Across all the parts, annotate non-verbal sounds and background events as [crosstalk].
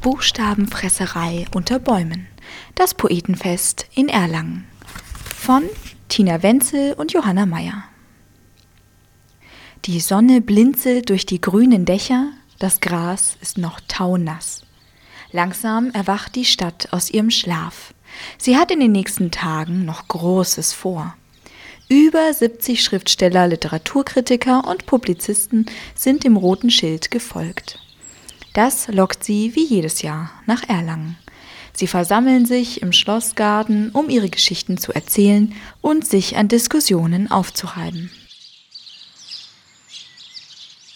Buchstabenfresserei unter Bäumen. Das Poetenfest in Erlangen. Von Tina Wenzel und Johanna Meyer. Die Sonne blinzelt durch die grünen Dächer, das Gras ist noch taunass. Langsam erwacht die Stadt aus ihrem Schlaf. Sie hat in den nächsten Tagen noch Großes vor. Über 70 Schriftsteller, Literaturkritiker und Publizisten sind dem roten Schild gefolgt. Das lockt sie wie jedes Jahr nach Erlangen. Sie versammeln sich im Schlossgarten, um ihre Geschichten zu erzählen und sich an Diskussionen aufzureiben.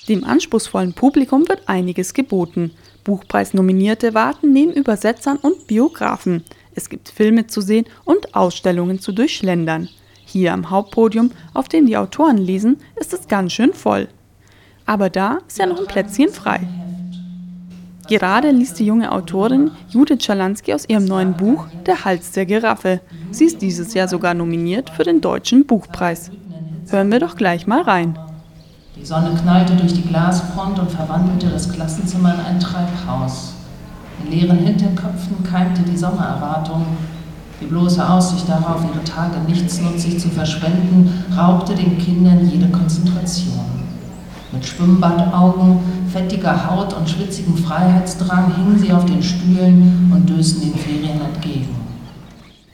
Dem anspruchsvollen Publikum wird einiges geboten. Buchpreisnominierte warten neben Übersetzern und Biografen. Es gibt Filme zu sehen und Ausstellungen zu durchschlendern. Hier am Hauptpodium, auf dem die Autoren lesen, ist es ganz schön voll. Aber da ist ja noch ein Plätzchen frei. Gerade liest die junge Autorin Judith Schalansky aus ihrem neuen Buch Der Hals der Giraffe. Sie ist dieses Jahr sogar nominiert für den Deutschen Buchpreis. Hören wir doch gleich mal rein. Die Sonne knallte durch die Glasfront und verwandelte das Klassenzimmer in ein Treibhaus. In leeren Hinterköpfen keimte die Sommererwartung. Die bloße Aussicht darauf, ihre Tage nichtsnutzig zu verschwenden, raubte den Kindern jede Konzentration. Mit Schwimmbadaugen, fettiger Haut und schwitzigem Freiheitsdrang hingen sie auf den Stühlen und dösten den Ferien entgegen.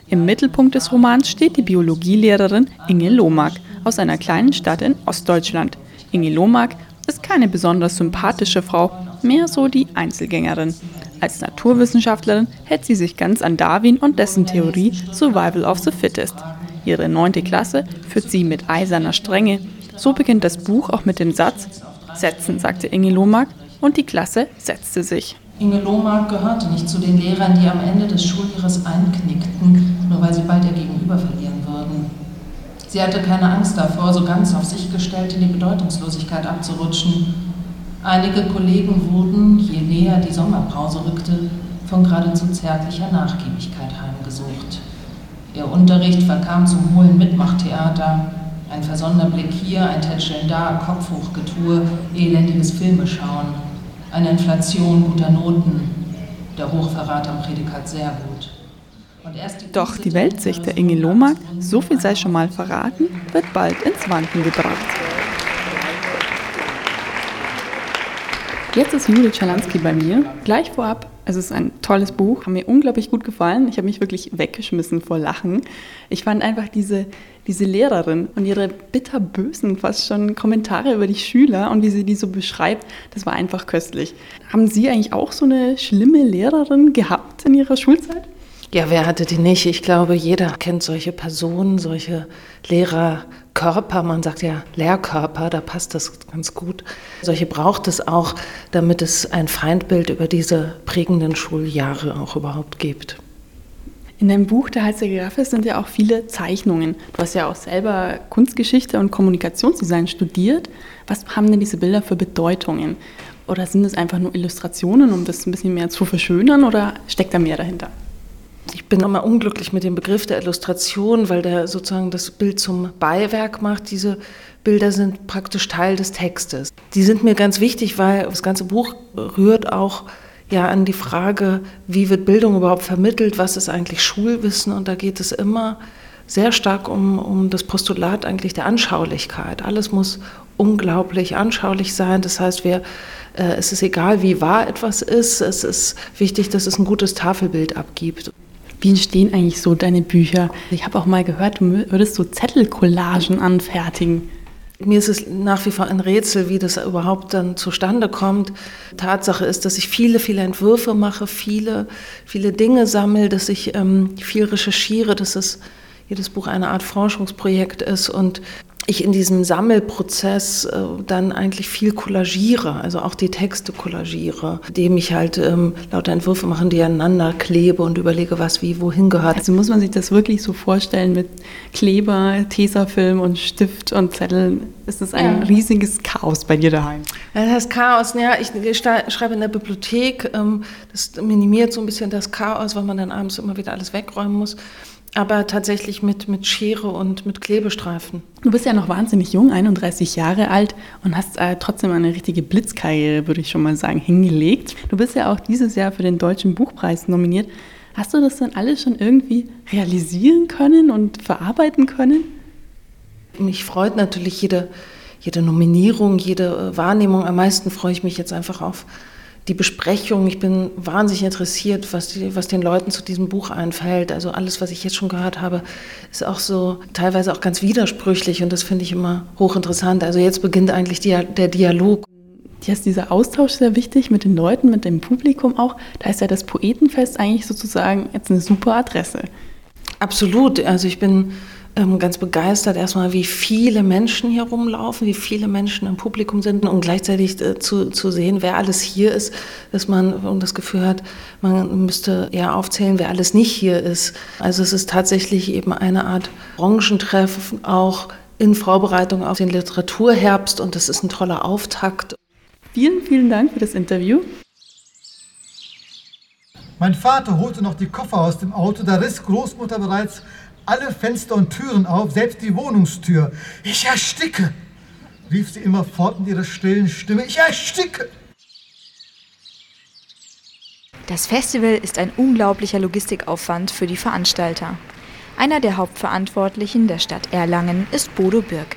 Im Mittelpunkt des Romans steht die Biologielehrerin Inge Lohmark aus einer kleinen Stadt in Ostdeutschland. Inge Lohmark ist keine besonders sympathische Frau, mehr so die Einzelgängerin. Als Naturwissenschaftlerin hält sie sich ganz an Darwin und dessen Theorie Survival of the Fittest. Ihre neunte Klasse führt sie mit eiserner Strenge. So beginnt das Buch auch mit dem Satz: Setzen, sagte Inge Lohmark, und die Klasse setzte sich. Inge Lohmark gehörte nicht zu den Lehrern, die am Ende des Schuljahres einknickten, nur weil sie bald ihr Gegenüber verlieren würden. Sie hatte keine Angst davor, so ganz auf sich gestellt in die Bedeutungslosigkeit abzurutschen. Einige Kollegen wurden, je näher die Sommerpause rückte, von geradezu zärtlicher Nachgiebigkeit heimgesucht. Ihr Unterricht verkam zum hohlen Mitmachtheater, ein versonnener Blick hier, ein Tätscheln da, Kopfhochgetue, elendiges Filmeschauen, eine Inflation guter Noten, der Hochverrat am Prädikat sehr gut. Doch die Weltsicht der Inge Lohmark, so viel sei schon mal verraten, wird bald ins Wanken gebracht. Jetzt ist Judith Schalansky bei mir. Gleich vorab, es ist ein tolles Buch, hat mir unglaublich gut gefallen. Ich habe mich wirklich weggeschmissen vor Lachen. Ich fand einfach diese, diese Lehrerin und ihre bitterbösen fast schon Kommentare über die Schüler und wie sie die so beschreibt, das war einfach köstlich. Haben Sie eigentlich auch so eine schlimme Lehrerin gehabt in Ihrer Schulzeit? Ja, wer hatte die nicht? Ich glaube, jeder kennt solche Personen, solche Lehrerkörper. Man sagt ja Lehrkörper, da passt das ganz gut. Solche braucht es auch, damit es ein Feindbild über diese prägenden Schuljahre auch überhaupt gibt. In deinem Buch Der Hals Giraffe sind ja auch viele Zeichnungen. Du hast ja auch selber Kunstgeschichte und Kommunikationsdesign studiert. Was haben denn diese Bilder für Bedeutungen? Oder sind es einfach nur Illustrationen, um das ein bisschen mehr zu verschönern oder steckt da mehr dahinter? Ich bin immer unglücklich mit dem Begriff der Illustration, weil der sozusagen das Bild zum Beiwerk macht. Diese Bilder sind praktisch Teil des Textes. Die sind mir ganz wichtig, weil das ganze Buch rührt auch ja an die Frage, wie wird Bildung überhaupt vermittelt, was ist eigentlich Schulwissen und da geht es immer sehr stark um, um das Postulat eigentlich der Anschaulichkeit. Alles muss unglaublich anschaulich sein. Das heißt, wir, äh, es ist egal, wie wahr etwas ist, es ist wichtig, dass es ein gutes Tafelbild abgibt. Wie entstehen eigentlich so deine Bücher? Ich habe auch mal gehört, du würdest so Zettelcollagen anfertigen. Mir ist es nach wie vor ein Rätsel, wie das überhaupt dann zustande kommt. Tatsache ist, dass ich viele, viele Entwürfe mache, viele, viele Dinge sammle, dass ich ähm, viel recherchiere, dass es jedes Buch eine Art Forschungsprojekt ist und ich in diesem Sammelprozess äh, dann eigentlich viel kollagiere, also auch die Texte kollagiere, indem ich halt ähm, lauter Entwürfe mache, die aneinander klebe und überlege, was wie wohin gehört. Also muss man sich das wirklich so vorstellen mit Kleber, Tesafilm und Stift und Zetteln? Ist das ein ja. riesiges Chaos bei dir daheim? Das Chaos, ja, ich, ich schreibe in der Bibliothek, ähm, das minimiert so ein bisschen das Chaos, weil man dann abends immer wieder alles wegräumen muss. Aber tatsächlich mit, mit Schere und mit Klebestreifen. Du bist ja noch wahnsinnig jung, 31 Jahre alt und hast äh, trotzdem eine richtige Blitzkarriere, würde ich schon mal sagen, hingelegt. Du bist ja auch dieses Jahr für den Deutschen Buchpreis nominiert. Hast du das dann alles schon irgendwie realisieren können und verarbeiten können? Mich freut natürlich jede, jede Nominierung, jede äh, Wahrnehmung. Am meisten freue ich mich jetzt einfach auf die Besprechung. Ich bin wahnsinnig interessiert, was, die, was den Leuten zu diesem Buch einfällt. Also alles, was ich jetzt schon gehört habe, ist auch so teilweise auch ganz widersprüchlich und das finde ich immer hochinteressant. Also jetzt beginnt eigentlich die, der Dialog. Dir ist dieser Austausch sehr wichtig mit den Leuten, mit dem Publikum auch. Da ist ja das Poetenfest eigentlich sozusagen jetzt eine super Adresse. Absolut. Also ich bin ganz begeistert erstmal, wie viele Menschen hier rumlaufen, wie viele Menschen im Publikum sind und gleichzeitig äh, zu, zu sehen, wer alles hier ist, dass man das Gefühl hat, man müsste eher aufzählen, wer alles nicht hier ist. Also es ist tatsächlich eben eine Art Branchentreff, auch in Vorbereitung auf den Literaturherbst und das ist ein toller Auftakt. Vielen, vielen Dank für das Interview. Mein Vater holte noch die Koffer aus dem Auto, da riss Großmutter bereits alle Fenster und Türen auf, selbst die Wohnungstür. Ich ersticke, rief sie immerfort mit ihrer stillen Stimme. Ich ersticke. Das Festival ist ein unglaublicher Logistikaufwand für die Veranstalter. Einer der Hauptverantwortlichen der Stadt Erlangen ist Bodo Birk.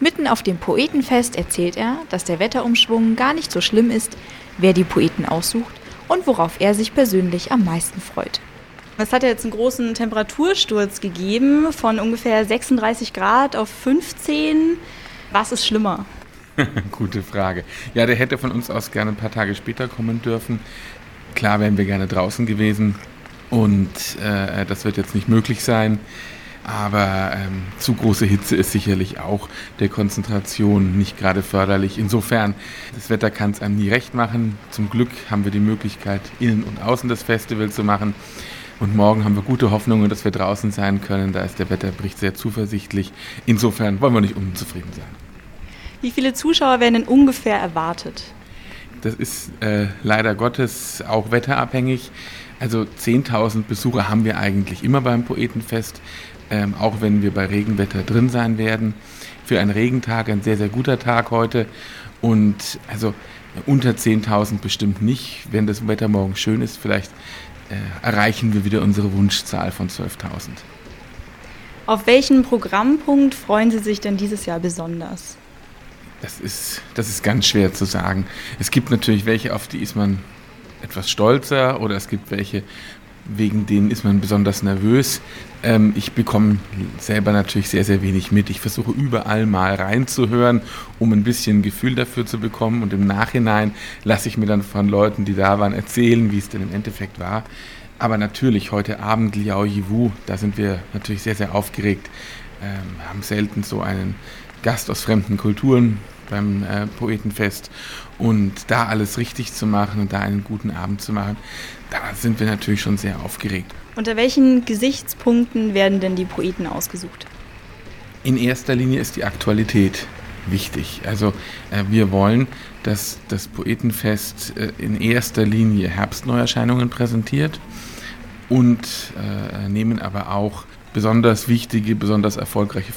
Mitten auf dem Poetenfest erzählt er, dass der Wetterumschwung gar nicht so schlimm ist, wer die Poeten aussucht und worauf er sich persönlich am meisten freut. Es hat ja jetzt einen großen Temperatursturz gegeben von ungefähr 36 Grad auf 15. Was ist schlimmer? [laughs] Gute Frage. Ja, der hätte von uns aus gerne ein paar Tage später kommen dürfen. Klar wären wir gerne draußen gewesen und äh, das wird jetzt nicht möglich sein. Aber ähm, zu große Hitze ist sicherlich auch der Konzentration nicht gerade förderlich. Insofern, das Wetter kann es einem nie recht machen. Zum Glück haben wir die Möglichkeit, innen und außen das Festival zu machen. Und morgen haben wir gute Hoffnungen, dass wir draußen sein können. Da ist der Wetterbericht sehr zuversichtlich. Insofern wollen wir nicht unzufrieden sein. Wie viele Zuschauer werden denn ungefähr erwartet? Das ist äh, leider Gottes auch wetterabhängig. Also 10.000 Besucher haben wir eigentlich immer beim Poetenfest, ähm, auch wenn wir bei Regenwetter drin sein werden. Für einen Regentag ein sehr, sehr guter Tag heute. Und also unter 10.000 bestimmt nicht. Wenn das Wetter morgen schön ist, vielleicht erreichen wir wieder unsere Wunschzahl von 12.000. Auf welchen Programmpunkt freuen Sie sich denn dieses Jahr besonders? Das ist, das ist ganz schwer zu sagen. Es gibt natürlich welche, auf die ist man etwas stolzer oder es gibt welche, wegen denen ist man besonders nervös. Ähm, ich bekomme selber natürlich sehr, sehr wenig mit. Ich versuche überall mal reinzuhören, um ein bisschen Gefühl dafür zu bekommen. Und im Nachhinein lasse ich mir dann von Leuten, die da waren, erzählen, wie es denn im Endeffekt war. Aber natürlich heute Abend Liao Yiwu, da sind wir natürlich sehr, sehr aufgeregt. Ähm, haben selten so einen Gast aus fremden Kulturen beim äh, Poetenfest und da alles richtig zu machen und da einen guten Abend zu machen, da sind wir natürlich schon sehr aufgeregt. Unter welchen Gesichtspunkten werden denn die Poeten ausgesucht? In erster Linie ist die Aktualität wichtig. Also äh, wir wollen, dass das Poetenfest äh, in erster Linie Herbstneuerscheinungen präsentiert und äh, nehmen aber auch besonders wichtige, besonders erfolgreiche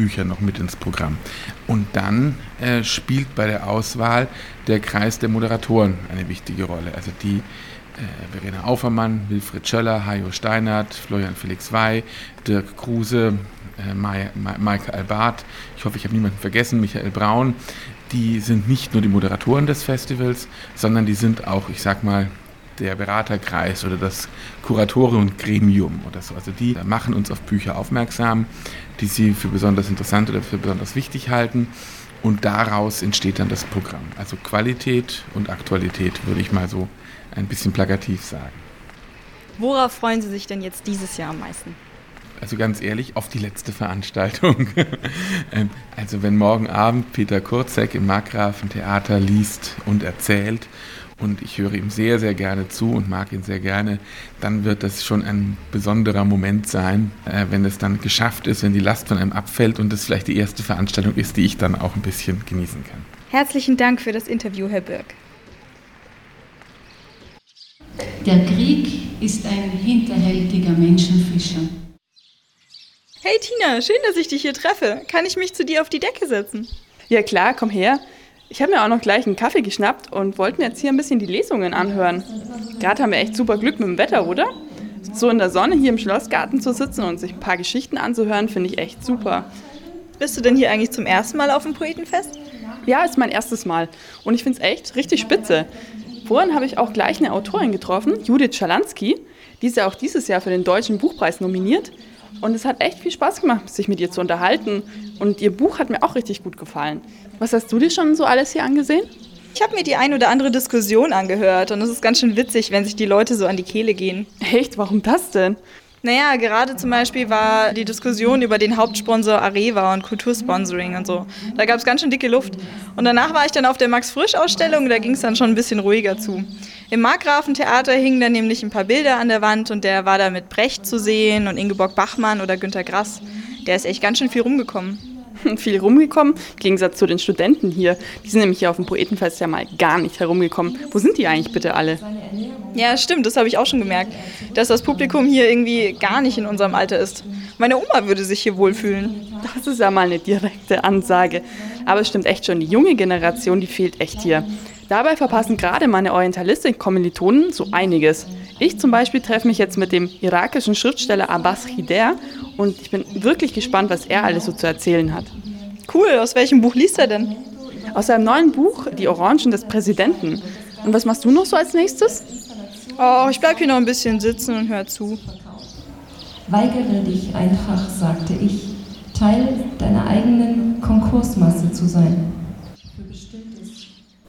Frühjahrsbücher noch mit ins Programm. Und dann äh, spielt bei der Auswahl der Kreis der Moderatoren eine wichtige Rolle. Also die äh, Verena Aufermann, Wilfried Schöller, Hajo Steinert, Florian Felix Wey, Dirk Kruse, äh, Maike Albart, ich hoffe, ich habe niemanden vergessen, Michael Braun, die sind nicht nur die Moderatoren des Festivals, sondern die sind auch, ich sag mal, der Beraterkreis oder das Kuratoriumgremium oder so. Also die machen uns auf Bücher aufmerksam, die sie für besonders interessant oder für besonders wichtig halten. Und daraus entsteht dann das Programm. Also Qualität und Aktualität, würde ich mal so ein bisschen plakativ sagen. Worauf freuen Sie sich denn jetzt dieses Jahr am meisten? Also ganz ehrlich, auf die letzte Veranstaltung. [laughs] Ähm, also wenn morgen Abend Peter Kurzek im Markgrafen Theater liest und erzählt und ich höre ihm sehr, sehr gerne zu und mag ihn sehr gerne, dann wird das schon ein besonderer Moment sein, äh, wenn es dann geschafft ist, wenn die Last von einem abfällt und es vielleicht die erste Veranstaltung ist, die ich dann auch ein bisschen genießen kann. Herzlichen Dank für das Interview, Herr Birk. Der Krieg ist ein hinterhältiger Menschenfischer. Hey Tina, schön, dass ich dich hier treffe. Kann ich mich zu dir auf die Decke setzen? Ja klar, komm her. Ich habe mir auch noch gleich einen Kaffee geschnappt und wollte mir jetzt hier ein bisschen die Lesungen anhören. Gerade haben wir echt super Glück mit dem Wetter, oder? So in der Sonne hier im Schlossgarten zu sitzen und sich ein paar Geschichten anzuhören, finde ich echt super. Bist du denn hier eigentlich zum ersten Mal auf dem Poetenfest? Ja, ist mein erstes Mal. Und ich finde es echt richtig spitze. Vorhin habe ich auch gleich eine Autorin getroffen, Judith Schalansky. Die ist ja auch dieses Jahr für den Deutschen Buchpreis nominiert. Und es hat echt viel Spaß gemacht, sich mit ihr zu unterhalten. Und ihr Buch hat mir auch richtig gut gefallen. Was hast du dir schon so alles hier angesehen? Ich habe mir die ein oder andere Diskussion angehört und es ist ganz schön witzig, wenn sich die Leute so an die Kehle gehen. Echt? Warum das denn? Naja, gerade zum Beispiel war die Diskussion über den Hauptsponsor Areva und Kultursponsoring und so. Da gab es ganz schön dicke Luft. Und danach war ich dann auf der Max-Frisch-Ausstellung, da ging es dann schon ein bisschen ruhiger zu. Im Markgrafentheater hingen dann nämlich ein paar Bilder an der Wand und der war da mit Brecht zu sehen und Ingeborg Bachmann oder Günter Grass. Der ist echt ganz schön viel rumgekommen. [laughs] viel rumgekommen, im Gegensatz zu den Studenten hier. Die sind nämlich hier auf dem Poetenfest ja mal gar nicht herumgekommen. Wo sind die eigentlich bitte alle? Ja, stimmt, das habe ich auch schon gemerkt, dass das Publikum hier irgendwie gar nicht in unserem Alter ist. Meine Oma würde sich hier wohlfühlen. Das ist ja mal eine direkte Ansage. Aber es stimmt echt schon, die junge Generation, die fehlt echt hier. Dabei verpassen gerade meine Orientalistik-Kommilitonen so einiges. Ich zum Beispiel treffe mich jetzt mit dem irakischen Schriftsteller Abbas Hider und ich bin wirklich gespannt, was er alles so zu erzählen hat. Cool, aus welchem Buch liest er denn? Aus seinem neuen Buch Die Orangen des Präsidenten. Und was machst du noch so als nächstes? Oh, ich bleib hier noch ein bisschen sitzen und hör zu. Weigere dich einfach, sagte ich, Teil deiner eigenen Konkursmasse zu sein.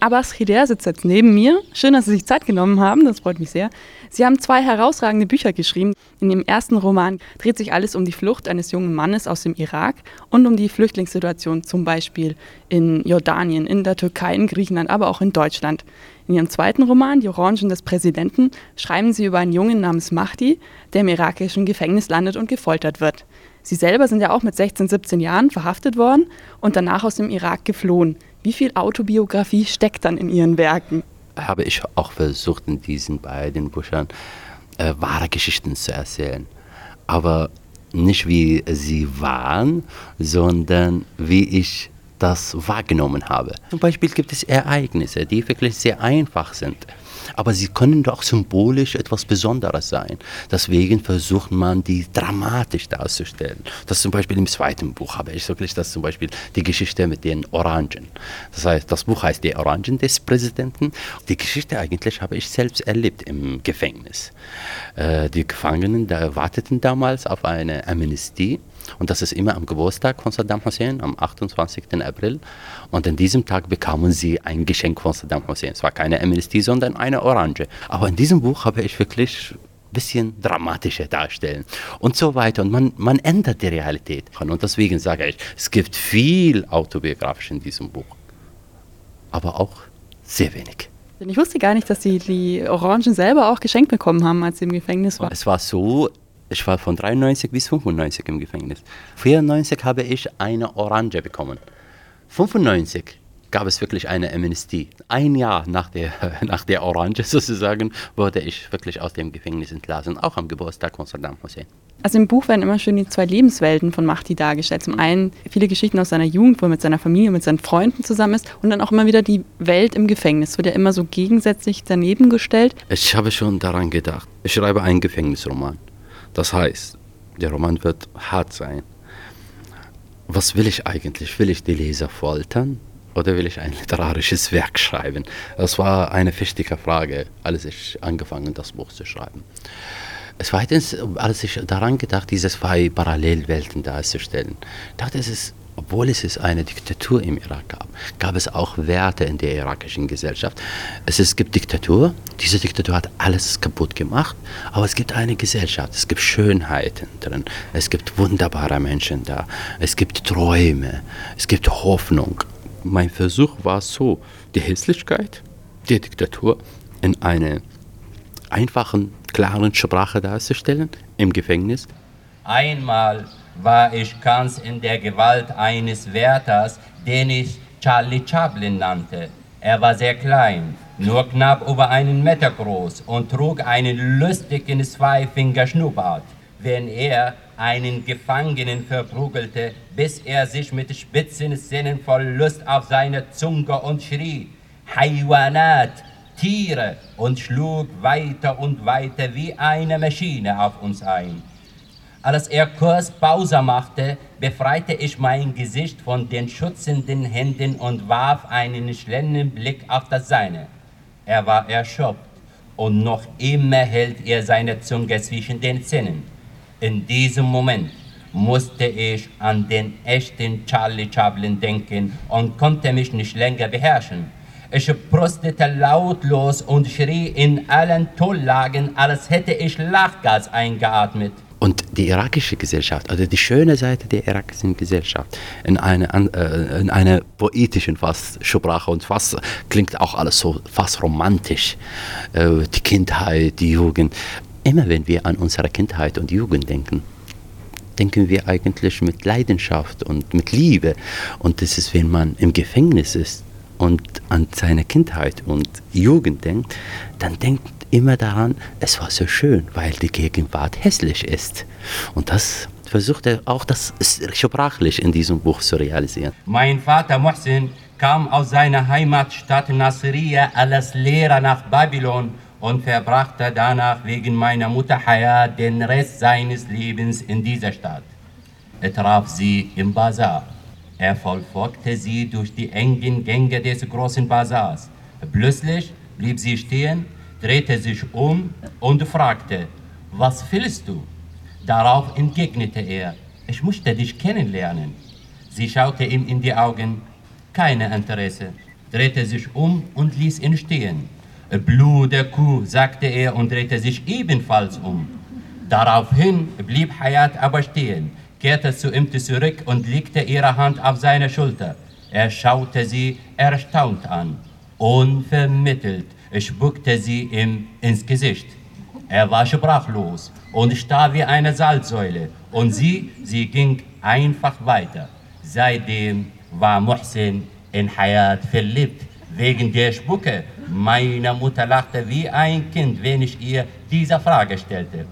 Abbas Hider sitzt jetzt neben mir. Schön, dass Sie sich Zeit genommen haben, das freut mich sehr. Sie haben zwei herausragende Bücher geschrieben. In dem ersten Roman dreht sich alles um die Flucht eines jungen Mannes aus dem Irak und um die Flüchtlingssituation zum Beispiel in Jordanien, in der Türkei, in Griechenland, aber auch in Deutschland. In ihrem zweiten Roman, Die Orangen des Präsidenten, schreiben sie über einen Jungen namens Mahdi, der im irakischen Gefängnis landet und gefoltert wird. Sie selber sind ja auch mit 16, 17 Jahren verhaftet worden und danach aus dem Irak geflohen. Wie viel Autobiografie steckt dann in Ihren Werken? Habe ich auch versucht, in diesen beiden Büchern äh, wahre Geschichten zu erzählen. Aber nicht wie sie waren, sondern wie ich das wahrgenommen habe. Zum Beispiel gibt es Ereignisse, die wirklich sehr einfach sind aber sie können doch symbolisch etwas Besonderes sein. Deswegen versucht man, die dramatisch darzustellen. Das zum Beispiel im zweiten Buch habe ich wirklich das zum Beispiel die Geschichte mit den Orangen. Das heißt, das Buch heißt Die Orangen des Präsidenten. Die Geschichte eigentlich habe ich selbst erlebt im Gefängnis. Äh, die Gefangenen da warteten damals auf eine Amnestie und das ist immer am Geburtstag von Saddam Hussein, am 28. April. Und an diesem Tag bekamen sie ein Geschenk von Saddam Hussein. Es war keine Amnestie, sondern eine Orange. Aber in diesem Buch habe ich wirklich ein bisschen dramatischer darstellen und so weiter. Und man, man ändert die Realität. Und deswegen sage ich, es gibt viel autobiografisch in diesem Buch, aber auch sehr wenig. Ich wusste gar nicht, dass Sie die Orangen selber auch geschenkt bekommen haben, als Sie im Gefängnis waren. Es war so, ich war von 93 bis 95 im Gefängnis. 94 habe ich eine Orange bekommen. 95 gab es wirklich eine Amnestie. Ein Jahr nach der, [laughs] nach der Orange sozusagen wurde ich wirklich aus dem Gefängnis entlassen, auch am Geburtstag von Saddam Hussein. Also im Buch werden immer schön die zwei Lebenswelten von Mahdi dargestellt. Zum einen viele Geschichten aus seiner Jugend, wo er mit seiner Familie, und mit seinen Freunden zusammen ist und dann auch immer wieder die Welt im Gefängnis. Wird ja immer so gegensätzlich daneben gestellt. Ich habe schon daran gedacht. Ich schreibe einen Gefängnisroman. Das heißt, der Roman wird hart sein. Was will ich eigentlich? Will ich die Leser foltern oder will ich ein literarisches Werk schreiben? Das war eine wichtige Frage, als ich angefangen das Buch zu schreiben. Zweitens, als ich daran gedacht, diese zwei Parallelwelten darzustellen, dachte ich, es ist obwohl es eine Diktatur im Irak gab, gab es auch Werte in der irakischen Gesellschaft. Es, es gibt Diktatur, diese Diktatur hat alles kaputt gemacht, aber es gibt eine Gesellschaft, es gibt Schönheiten drin, es gibt wunderbare Menschen da, es gibt Träume, es gibt Hoffnung. Mein Versuch war so, die Hässlichkeit der Diktatur in einer einfachen, klaren Sprache darzustellen, im Gefängnis. Einmal war ich ganz in der Gewalt eines Wärters, den ich Charlie Chaplin nannte. Er war sehr klein, nur knapp über einen Meter groß und trug einen lustigen Zweifinger-Schnurrbart. wenn er einen Gefangenen verprügelte, bis er sich mit spitzen Zähnen voll Lust auf seine Zunge und schrie, Haywanat, Tiere, und schlug weiter und weiter wie eine Maschine auf uns ein. Als er kurz Pause machte, befreite ich mein Gesicht von den schützenden Händen und warf einen schnellen Blick auf das Seine. Er war erschöpft und noch immer hält er seine Zunge zwischen den Zähnen. In diesem Moment musste ich an den echten Charlie Chaplin denken und konnte mich nicht länger beherrschen. Ich prostete lautlos und schrie in allen Tonlagen, als hätte ich Lachgas eingeatmet. Und die irakische Gesellschaft, also die schöne Seite der irakischen Gesellschaft, in einer äh, in eine poetischen Sprache und fast klingt auch alles so fast romantisch. Äh, die Kindheit, die Jugend. Immer wenn wir an unsere Kindheit und Jugend denken, denken wir eigentlich mit Leidenschaft und mit Liebe. Und das ist, wenn man im Gefängnis ist und an seine Kindheit und Jugend denkt, dann denkt immer daran, es war so schön, weil die Gegenwart hässlich ist. Und das versucht er auch das sprachlich in diesem Buch zu realisieren. Mein Vater Muhsin kam aus seiner Heimatstadt Nasiriyah als Lehrer nach Babylon und verbrachte danach wegen meiner Mutter Hayat den Rest seines Lebens in dieser Stadt. Er traf sie im Bazar. Er verfolgte sie durch die engen Gänge des großen Bazars. Plötzlich blieb sie stehen, drehte sich um und fragte, was willst du? Darauf entgegnete er, ich möchte dich kennenlernen. Sie schaute ihm in die Augen, keine Interesse, drehte sich um und ließ ihn stehen. Blut der Kuh, sagte er und drehte sich ebenfalls um. Daraufhin blieb Hayat aber stehen, kehrte zu ihm zurück und legte ihre Hand auf seine Schulter. Er schaute sie erstaunt an. Unvermittelt spuckte sie ihm ins Gesicht. Er war sprachlos und starr wie eine Salzsäule. Und sie, sie ging einfach weiter. Seitdem war Muhsin in Hayat verliebt, wegen der Spucke. Meine Mutter lachte wie ein Kind, wenn ich ihr diese Frage stellte.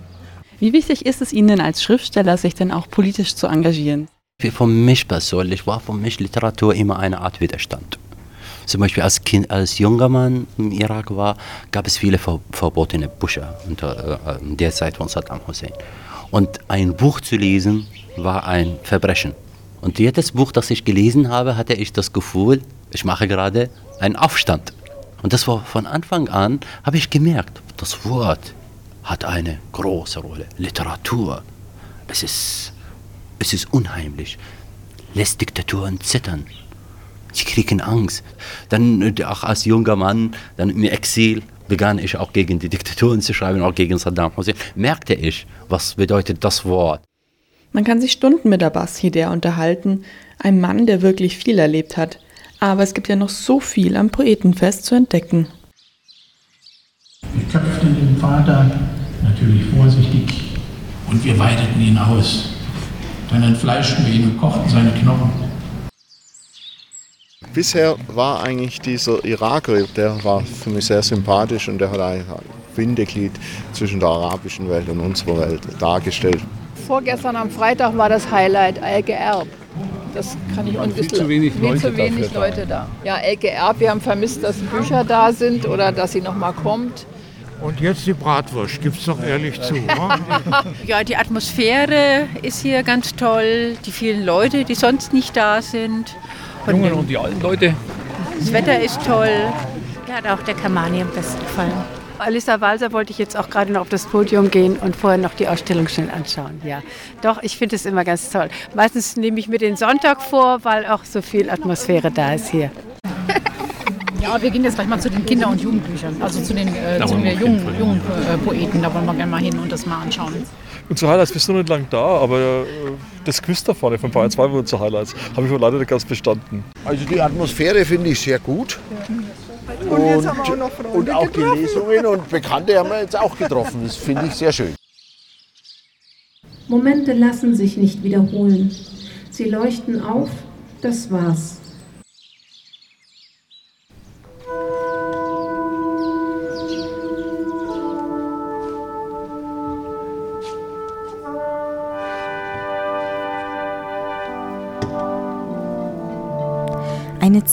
Wie wichtig ist es Ihnen als Schriftsteller, sich denn auch politisch zu engagieren? Für mich persönlich war für mich Literatur immer eine Art Widerstand. Zum Beispiel als Kind, als junger Mann im Irak war, gab es viele ver verbotene Bücher unter äh, der Zeit von Saddam Hussein. Und ein Buch zu lesen war ein Verbrechen. Und jedes Buch, das ich gelesen habe, hatte ich das Gefühl, ich mache gerade einen Aufstand. Und das war von Anfang an, habe ich gemerkt, das Wort hat eine große Rolle. Literatur, es ist, es ist unheimlich, lässt Diktaturen zittern. Sie kriegen Angst. Dann auch als junger Mann, dann im Exil, begann ich auch gegen die Diktaturen zu schreiben, auch gegen Saddam Hussein. Merkte ich, was bedeutet das Wort. Man kann sich Stunden mit Abbas Hidder unterhalten, ein Mann, der wirklich viel erlebt hat. Aber es gibt ja noch so viel am Poetenfest zu entdecken. Wir köpften den Vater natürlich vorsichtig und wir weideten ihn aus. Dann entfleischten wir ihn und kochten seine Knochen. Bisher war eigentlich dieser Iraker, der war für mich sehr sympathisch und der hat ein Bindeglied zwischen der arabischen Welt und unserer Welt dargestellt. Vorgestern am Freitag war das Highlight Elke Erb. Das kann ich un bisschen. Zu wenig viel Leute zu wenig Leute da. Ja, Elke Erb, wir haben vermisst, dass Bücher da sind oder dass sie noch mal kommt. Und jetzt die Bratwurst, gibt's doch ehrlich zu. [laughs] ja, die Atmosphäre ist hier ganz toll, die vielen Leute, die sonst nicht da sind. Die Jungen und die alten Leute. Das Wetter ist toll. Mir hat auch der Kamani am besten gefallen. Alissa Walser wollte ich jetzt auch gerade noch auf das Podium gehen und vorher noch die Ausstellung schnell anschauen. Ja, doch, ich finde es immer ganz toll. Meistens nehme ich mir den Sonntag vor, weil auch so viel Atmosphäre da ist hier. Ja, wir gehen jetzt gleich mal zu den Kinder- und Jugendbüchern, also zu den, äh, zu den jungen, jungen äh, Poeten. Da wollen wir gerne mal hin und das mal anschauen. Unsere Highlights bist du noch nicht lang da, aber äh, das Quiz da vorne von Bayern 2 war unsere Highlights. Habe ich wohl leider nicht ganz bestanden. Also die Atmosphäre finde ich sehr gut. Und, und, jetzt haben wir auch noch Freunde und auch die Lesungen und Bekannte haben wir jetzt auch getroffen. Das finde ich sehr schön. Momente lassen sich nicht wiederholen. Sie leuchten auf, das war's.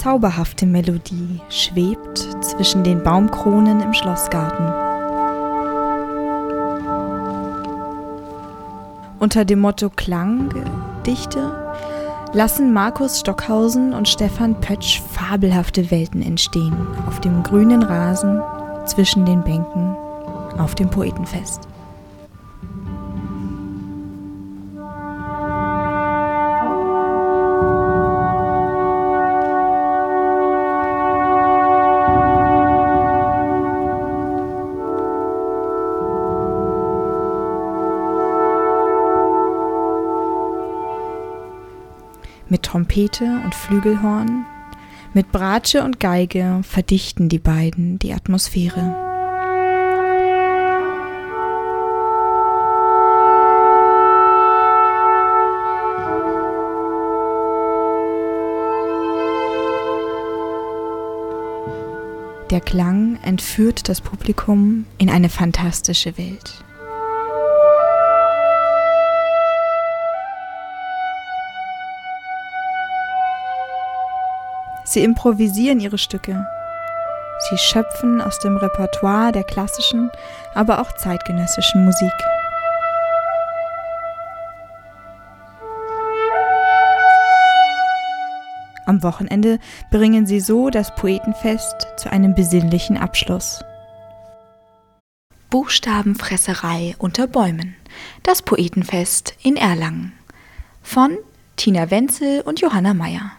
Zauberhafte Melodie schwebt zwischen den Baumkronen im Schlossgarten. Unter dem Motto Klangdichte lassen Markus Stockhausen und Stefan Pötsch fabelhafte Welten entstehen auf dem grünen Rasen zwischen den Bänken auf dem Poetenfest. Trompete und Flügelhorn, mit Bratsche und Geige verdichten die beiden die Atmosphäre. Der Klang entführt das Publikum in eine fantastische Welt. Sie improvisieren ihre Stücke. Sie schöpfen aus dem Repertoire der klassischen, aber auch zeitgenössischen Musik. Am Wochenende bringen sie so das Poetenfest zu einem besinnlichen Abschluss. Buchstabenfresserei unter Bäumen. Das Poetenfest in Erlangen. Von Tina Wenzel und Johanna Meyer.